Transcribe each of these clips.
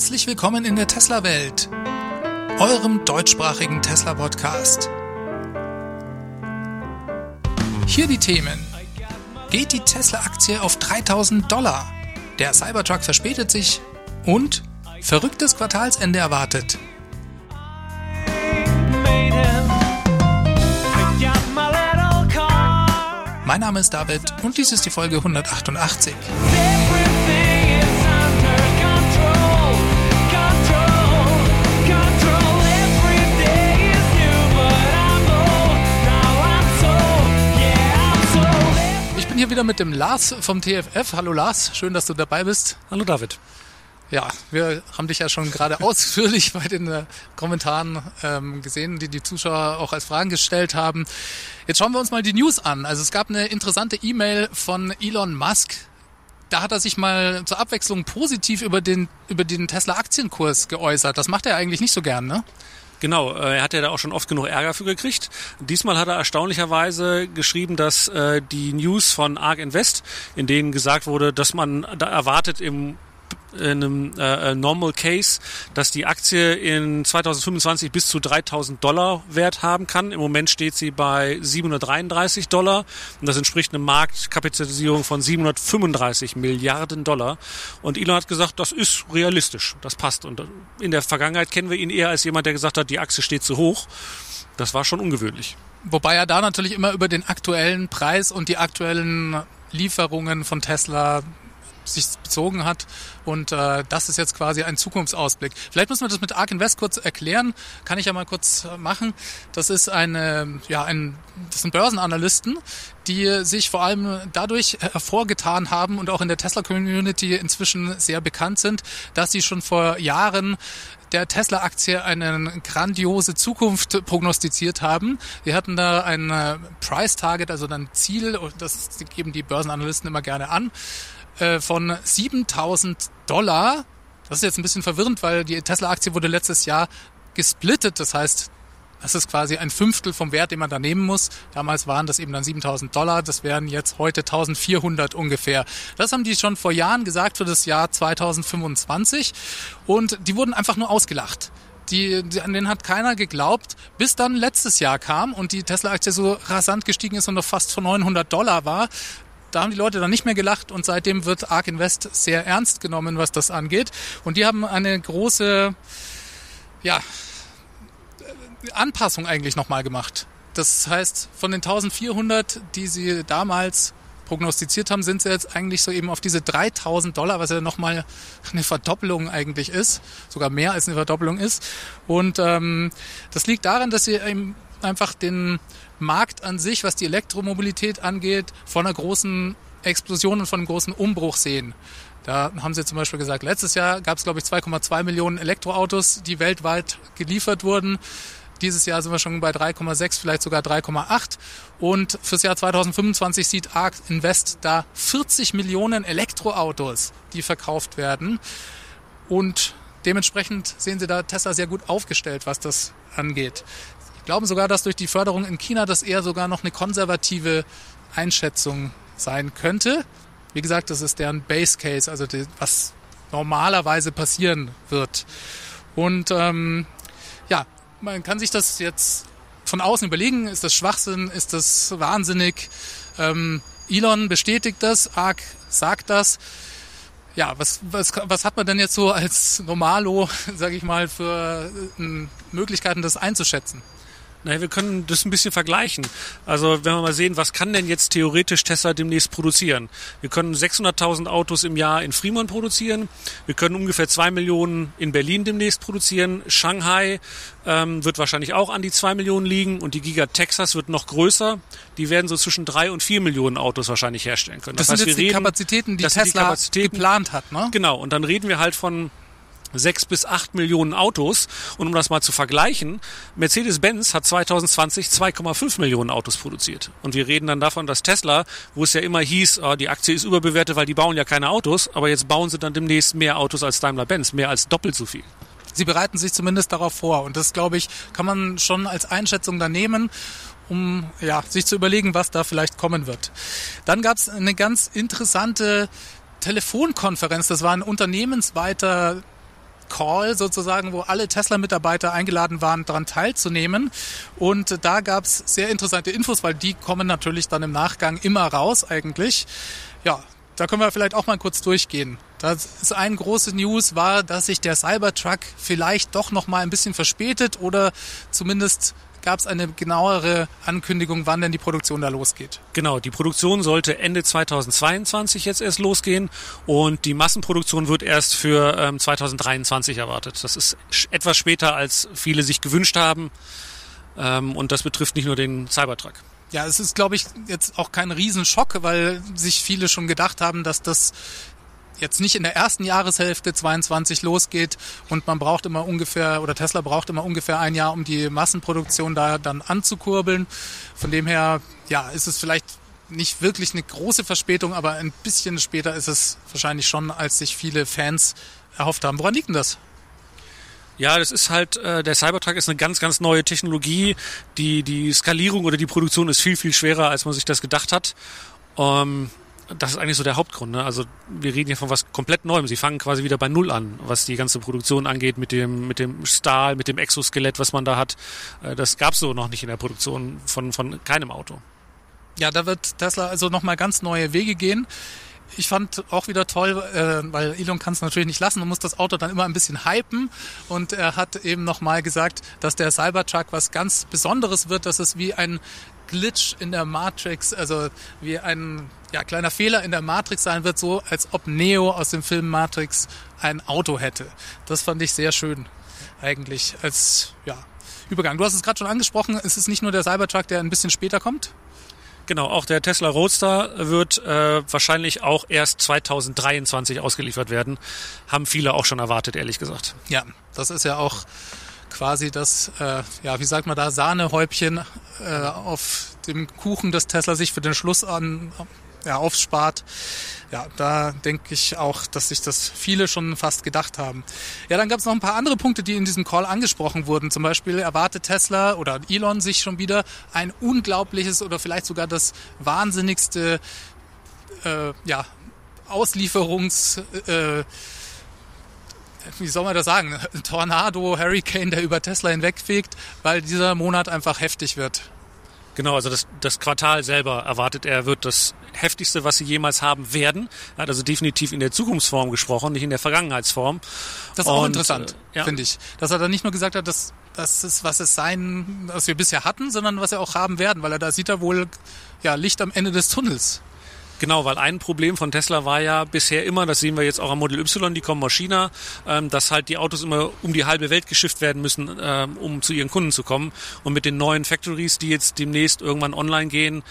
Herzlich willkommen in der Tesla-Welt, eurem deutschsprachigen Tesla-Podcast. Hier die Themen. Geht die Tesla-Aktie auf 3000 Dollar? Der Cybertruck verspätet sich und verrücktes Quartalsende erwartet. Mein Name ist David und dies ist die Folge 188. hier wieder mit dem Lars vom TFF. Hallo Lars, schön, dass du dabei bist. Hallo David. Ja, wir haben dich ja schon gerade ausführlich bei den äh, Kommentaren ähm, gesehen, die die Zuschauer auch als Fragen gestellt haben. Jetzt schauen wir uns mal die News an. Also es gab eine interessante E-Mail von Elon Musk. Da hat er sich mal zur Abwechslung positiv über den, über den Tesla-Aktienkurs geäußert. Das macht er eigentlich nicht so gern, ne? Genau, äh, er hat ja da auch schon oft genug Ärger für gekriegt. Diesmal hat er erstaunlicherweise geschrieben, dass äh, die News von ARK Invest, in denen gesagt wurde, dass man da erwartet im in einem äh, Normal Case, dass die Aktie in 2025 bis zu 3000 Dollar Wert haben kann. Im Moment steht sie bei 733 Dollar und das entspricht einer Marktkapitalisierung von 735 Milliarden Dollar. Und Elon hat gesagt, das ist realistisch, das passt. Und in der Vergangenheit kennen wir ihn eher als jemand, der gesagt hat, die Aktie steht zu hoch. Das war schon ungewöhnlich. Wobei er da natürlich immer über den aktuellen Preis und die aktuellen Lieferungen von Tesla sich bezogen hat. Und äh, das ist jetzt quasi ein Zukunftsausblick. Vielleicht müssen wir das mit Ark Invest kurz erklären. Kann ich ja mal kurz äh, machen. Das ist eine, ja, ein, das sind Börsenanalysten, die sich vor allem dadurch hervorgetan haben und auch in der Tesla-Community inzwischen sehr bekannt sind, dass sie schon vor Jahren der Tesla-Aktie eine grandiose Zukunft prognostiziert haben. Wir hatten da ein äh, Price-Target, also ein Ziel, das geben die Börsenanalysten immer gerne an, äh, von 7000 Dollar. Das ist jetzt ein bisschen verwirrend, weil die Tesla-Aktie wurde letztes Jahr gesplittet. Das heißt, das ist quasi ein Fünftel vom Wert, den man da nehmen muss. Damals waren das eben dann 7000 Dollar. Das wären jetzt heute 1400 ungefähr. Das haben die schon vor Jahren gesagt für das Jahr 2025. Und die wurden einfach nur ausgelacht. Die, die, an denen hat keiner geglaubt, bis dann letztes Jahr kam und die Tesla-Aktie so rasant gestiegen ist und noch fast von 900 Dollar war da haben die Leute dann nicht mehr gelacht und seitdem wird Ark Invest sehr ernst genommen, was das angeht. Und die haben eine große, ja, Anpassung eigentlich nochmal gemacht. Das heißt, von den 1400, die sie damals prognostiziert haben, sind sie jetzt eigentlich so eben auf diese 3000 Dollar, was ja nochmal eine Verdoppelung eigentlich ist, sogar mehr als eine Verdoppelung ist. Und ähm, das liegt daran, dass sie eben einfach den Markt an sich, was die Elektromobilität angeht, von einer großen Explosion und von einem großen Umbruch sehen. Da haben sie zum Beispiel gesagt, letztes Jahr gab es, glaube ich, 2,2 Millionen Elektroautos, die weltweit geliefert wurden. Dieses Jahr sind wir schon bei 3,6, vielleicht sogar 3,8. Und fürs Jahr 2025 sieht ARK Invest da 40 Millionen Elektroautos, die verkauft werden. Und dementsprechend sehen Sie da Tesla sehr gut aufgestellt, was das angeht glauben sogar, dass durch die Förderung in China das eher sogar noch eine konservative Einschätzung sein könnte. Wie gesagt, das ist deren Base Case, also die, was normalerweise passieren wird. Und ähm, ja, man kann sich das jetzt von außen überlegen, ist das Schwachsinn, ist das wahnsinnig? Ähm, Elon bestätigt das, ARK sagt das. Ja, was, was, was hat man denn jetzt so als Normalo, sage ich mal, für äh, Möglichkeiten, das einzuschätzen? Naja, wir können das ein bisschen vergleichen. Also wenn wir mal sehen, was kann denn jetzt theoretisch Tesla demnächst produzieren? Wir können 600.000 Autos im Jahr in Fremont produzieren. Wir können ungefähr zwei Millionen in Berlin demnächst produzieren. Shanghai ähm, wird wahrscheinlich auch an die zwei Millionen liegen und die Giga Texas wird noch größer. Die werden so zwischen drei und vier Millionen Autos wahrscheinlich herstellen können. Das, das heißt, sind jetzt wir reden, die Kapazitäten, die Tesla die Kapazitäten, geplant hat, ne? Genau. Und dann reden wir halt von sechs bis acht Millionen Autos. Und um das mal zu vergleichen, Mercedes-Benz hat 2020 2,5 Millionen Autos produziert. Und wir reden dann davon, dass Tesla, wo es ja immer hieß, oh, die Aktie ist überbewertet, weil die bauen ja keine Autos, aber jetzt bauen sie dann demnächst mehr Autos als Daimler-Benz, mehr als doppelt so viel. Sie bereiten sich zumindest darauf vor. Und das, glaube ich, kann man schon als Einschätzung da nehmen um ja, sich zu überlegen, was da vielleicht kommen wird. Dann gab es eine ganz interessante Telefonkonferenz. Das war ein unternehmensweiter Call sozusagen, wo alle Tesla-Mitarbeiter eingeladen waren, daran teilzunehmen. Und da gab es sehr interessante Infos, weil die kommen natürlich dann im Nachgang immer raus eigentlich. Ja, da können wir vielleicht auch mal kurz durchgehen. Das ist eine große News war, dass sich der Cybertruck vielleicht doch noch mal ein bisschen verspätet oder zumindest gab es eine genauere Ankündigung, wann denn die Produktion da losgeht. Genau, die Produktion sollte Ende 2022 jetzt erst losgehen und die Massenproduktion wird erst für ähm, 2023 erwartet. Das ist etwas später, als viele sich gewünscht haben ähm, und das betrifft nicht nur den Cybertruck. Ja, es ist, glaube ich, jetzt auch kein Riesenschock, weil sich viele schon gedacht haben, dass das jetzt nicht in der ersten Jahreshälfte 22 losgeht und man braucht immer ungefähr, oder Tesla braucht immer ungefähr ein Jahr, um die Massenproduktion da dann anzukurbeln. Von dem her, ja, ist es vielleicht nicht wirklich eine große Verspätung, aber ein bisschen später ist es wahrscheinlich schon, als sich viele Fans erhofft haben. Woran liegt denn das? Ja, das ist halt, äh, der Cybertruck ist eine ganz, ganz neue Technologie. Die, die Skalierung oder die Produktion ist viel, viel schwerer, als man sich das gedacht hat. Ähm, das ist eigentlich so der Hauptgrund. Ne? Also wir reden hier von was komplett Neuem. Sie fangen quasi wieder bei Null an, was die ganze Produktion angeht, mit dem, mit dem Stahl, mit dem Exoskelett, was man da hat. Äh, das gab's so noch nicht in der Produktion von, von keinem Auto. Ja, da wird Tesla also nochmal ganz neue Wege gehen. Ich fand auch wieder toll, äh, weil Elon kann es natürlich nicht lassen und muss das Auto dann immer ein bisschen hypen. Und er hat eben nochmal gesagt, dass der Cybertruck was ganz Besonderes wird, dass es wie ein Glitch in der Matrix, also wie ein ja, kleiner Fehler in der Matrix sein wird, so als ob Neo aus dem Film Matrix ein Auto hätte. Das fand ich sehr schön eigentlich als ja, Übergang. Du hast es gerade schon angesprochen, es ist nicht nur der Cybertruck, der ein bisschen später kommt. Genau, auch der Tesla Roadster wird äh, wahrscheinlich auch erst 2023 ausgeliefert werden. Haben viele auch schon erwartet, ehrlich gesagt. Ja, das ist ja auch quasi das, äh, ja, wie sagt man da, Sahnehäubchen äh, auf dem Kuchen, das Tesla sich für den Schluss an ja, aufspart. Ja, da denke ich auch, dass sich das viele schon fast gedacht haben. Ja, dann gab es noch ein paar andere Punkte, die in diesem Call angesprochen wurden. Zum Beispiel erwartet Tesla oder Elon sich schon wieder ein unglaubliches oder vielleicht sogar das wahnsinnigste äh, ja, Auslieferungs... Äh, wie soll man das sagen, Tornado, Hurricane, der über Tesla hinwegfegt, weil dieser Monat einfach heftig wird. Genau, also das, das Quartal selber erwartet er, wird das heftigste, was sie jemals haben werden. Er hat also definitiv in der Zukunftsform gesprochen, nicht in der Vergangenheitsform. Das ist auch Und, interessant, äh, ja. finde ich. Dass er dann nicht nur gesagt hat, dass das ist, was es sein, was wir bisher hatten, sondern was wir auch haben werden, weil er da sieht er wohl ja, Licht am Ende des Tunnels. Genau, weil ein Problem von Tesla war ja bisher immer, das sehen wir jetzt auch am Model Y, die kommen aus China, ähm, dass halt die Autos immer um die halbe Welt geschifft werden müssen, ähm, um zu ihren Kunden zu kommen. Und mit den neuen Factories, die jetzt demnächst irgendwann online gehen,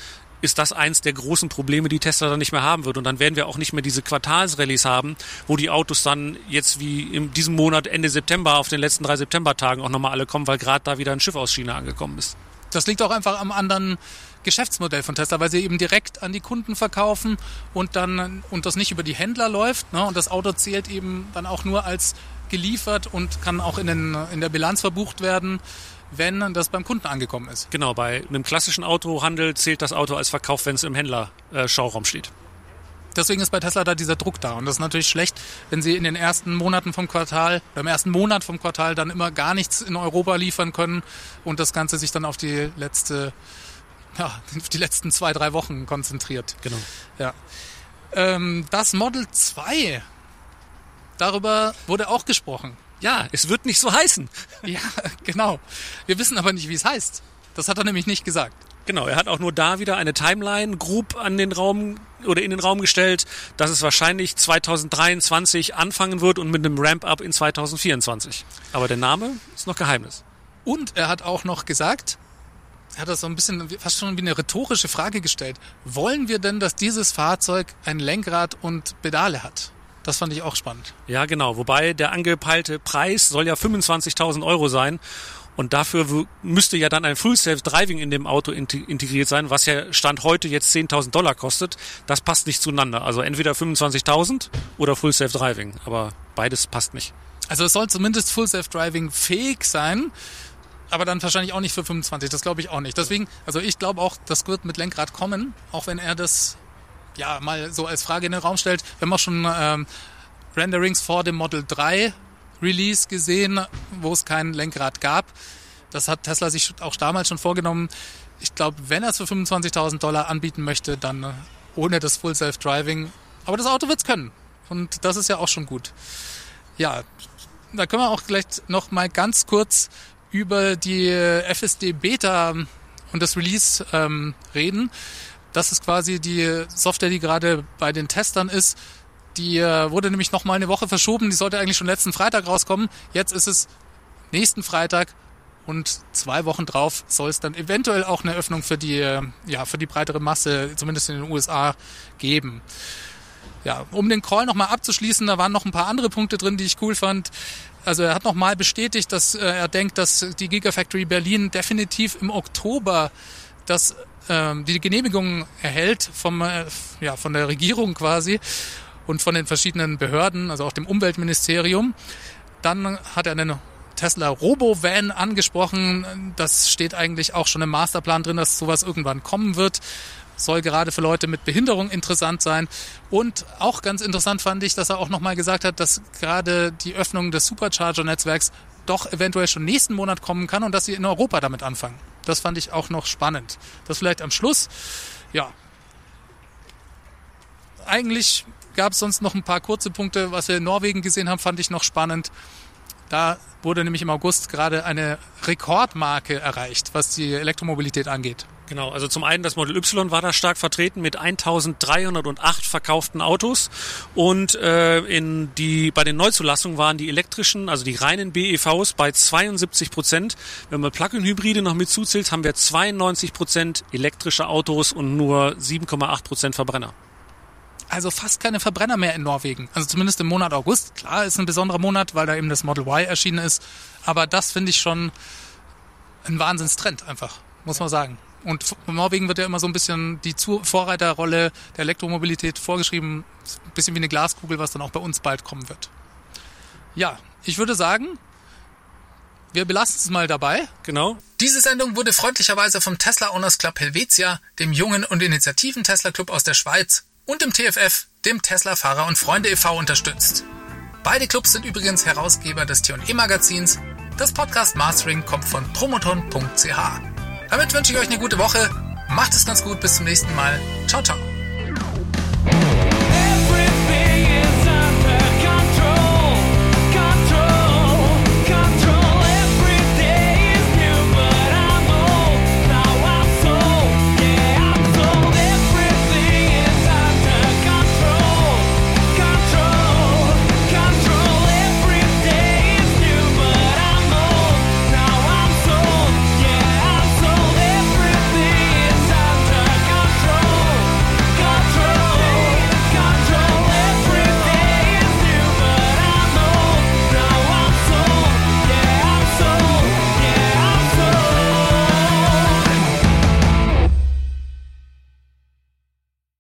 ist das eins der großen Probleme, die Tesla dann nicht mehr haben wird. Und dann werden wir auch nicht mehr diese Quartalsrallyes haben, wo die Autos dann jetzt wie in diesem Monat Ende September auf den letzten drei Septembertagen auch nochmal alle kommen, weil gerade da wieder ein Schiff aus China angekommen ist. Das liegt auch einfach am anderen Geschäftsmodell von Tesla, weil sie eben direkt an die Kunden verkaufen und dann und das nicht über die Händler läuft. Ne? Und das Auto zählt eben dann auch nur als geliefert und kann auch in, den, in der Bilanz verbucht werden wenn das beim Kunden angekommen ist. Genau, bei einem klassischen Autohandel zählt das Auto als Verkauf, wenn es im Händler-Schauraum steht. Deswegen ist bei Tesla da dieser Druck da. Und das ist natürlich schlecht, wenn sie in den ersten Monaten vom Quartal oder im ersten Monat vom Quartal dann immer gar nichts in Europa liefern können und das Ganze sich dann auf die letzte ja, die letzten zwei, drei Wochen konzentriert. Genau. Ja. Ähm, das Model 2, darüber wurde auch gesprochen. Ja, es wird nicht so heißen. Ja, genau. Wir wissen aber nicht, wie es heißt. Das hat er nämlich nicht gesagt. Genau, er hat auch nur da wieder eine Timeline Group an den Raum oder in den Raum gestellt, dass es wahrscheinlich 2023 anfangen wird und mit einem Ramp-up in 2024. Aber der Name ist noch Geheimnis. Und er hat auch noch gesagt, er hat das so ein bisschen fast schon wie eine rhetorische Frage gestellt. Wollen wir denn, dass dieses Fahrzeug ein Lenkrad und Pedale hat? Das fand ich auch spannend. Ja, genau. Wobei der angepeilte Preis soll ja 25.000 Euro sein. Und dafür müsste ja dann ein Full Self Driving in dem Auto integriert sein, was ja Stand heute jetzt 10.000 Dollar kostet. Das passt nicht zueinander. Also entweder 25.000 oder Full Self Driving. Aber beides passt nicht. Also es soll zumindest Full Self Driving fähig sein aber dann wahrscheinlich auch nicht für 25, das glaube ich auch nicht. Deswegen, also ich glaube auch, das wird mit Lenkrad kommen, auch wenn er das ja mal so als Frage in den Raum stellt. Wir haben auch schon ähm, Renderings vor dem Model 3 Release gesehen, wo es kein Lenkrad gab. Das hat Tesla sich auch damals schon vorgenommen. Ich glaube, wenn er es für 25.000 Dollar anbieten möchte, dann ohne das Full Self Driving. Aber das Auto wird es können. Und das ist ja auch schon gut. Ja, da können wir auch gleich noch mal ganz kurz über die FSD Beta und das Release ähm, reden. Das ist quasi die Software, die gerade bei den Testern ist. Die äh, wurde nämlich noch mal eine Woche verschoben. Die sollte eigentlich schon letzten Freitag rauskommen. Jetzt ist es nächsten Freitag und zwei Wochen drauf soll es dann eventuell auch eine Öffnung für die, äh, ja, für die breitere Masse, zumindest in den USA, geben. Ja, um den Call nochmal abzuschließen, da waren noch ein paar andere Punkte drin, die ich cool fand. Also er hat nochmal bestätigt, dass äh, er denkt, dass die Gigafactory Berlin definitiv im Oktober das, ähm, die Genehmigung erhält vom, äh, ja, von der Regierung quasi und von den verschiedenen Behörden, also auch dem Umweltministerium. Dann hat er einen Tesla Robo-Van angesprochen. Das steht eigentlich auch schon im Masterplan drin, dass sowas irgendwann kommen wird soll gerade für Leute mit Behinderung interessant sein. Und auch ganz interessant fand ich, dass er auch nochmal gesagt hat, dass gerade die Öffnung des Supercharger-Netzwerks doch eventuell schon nächsten Monat kommen kann und dass sie in Europa damit anfangen. Das fand ich auch noch spannend. Das vielleicht am Schluss. Ja. Eigentlich gab es sonst noch ein paar kurze Punkte. Was wir in Norwegen gesehen haben, fand ich noch spannend. Da wurde nämlich im August gerade eine Rekordmarke erreicht, was die Elektromobilität angeht. Genau, also zum einen das Model Y war da stark vertreten mit 1308 verkauften Autos und äh, in die bei den Neuzulassungen waren die elektrischen, also die reinen BEVs bei 72 Prozent. Wenn man Plug-in-Hybride noch mit zuzählt, haben wir 92 Prozent elektrische Autos und nur 7,8 Prozent Verbrenner. Also fast keine Verbrenner mehr in Norwegen. Also zumindest im Monat August. Klar, ist ein besonderer Monat, weil da eben das Model Y erschienen ist. Aber das finde ich schon ein Wahnsinnstrend einfach, muss man sagen. Und Norwegen wird ja immer so ein bisschen die Vorreiterrolle der Elektromobilität vorgeschrieben. Ein bisschen wie eine Glaskugel, was dann auch bei uns bald kommen wird. Ja, ich würde sagen, wir belassen es mal dabei. Genau. Diese Sendung wurde freundlicherweise vom Tesla Owners Club Helvetia, dem jungen und initiativen Tesla Club aus der Schweiz und dem TFF, dem Tesla Fahrer und Freunde e.V. unterstützt. Beide Clubs sind übrigens Herausgeber des T&E Magazins. Das Podcast Mastering kommt von promoton.ch. Damit wünsche ich euch eine gute Woche. Macht es ganz gut. Bis zum nächsten Mal. Ciao, ciao.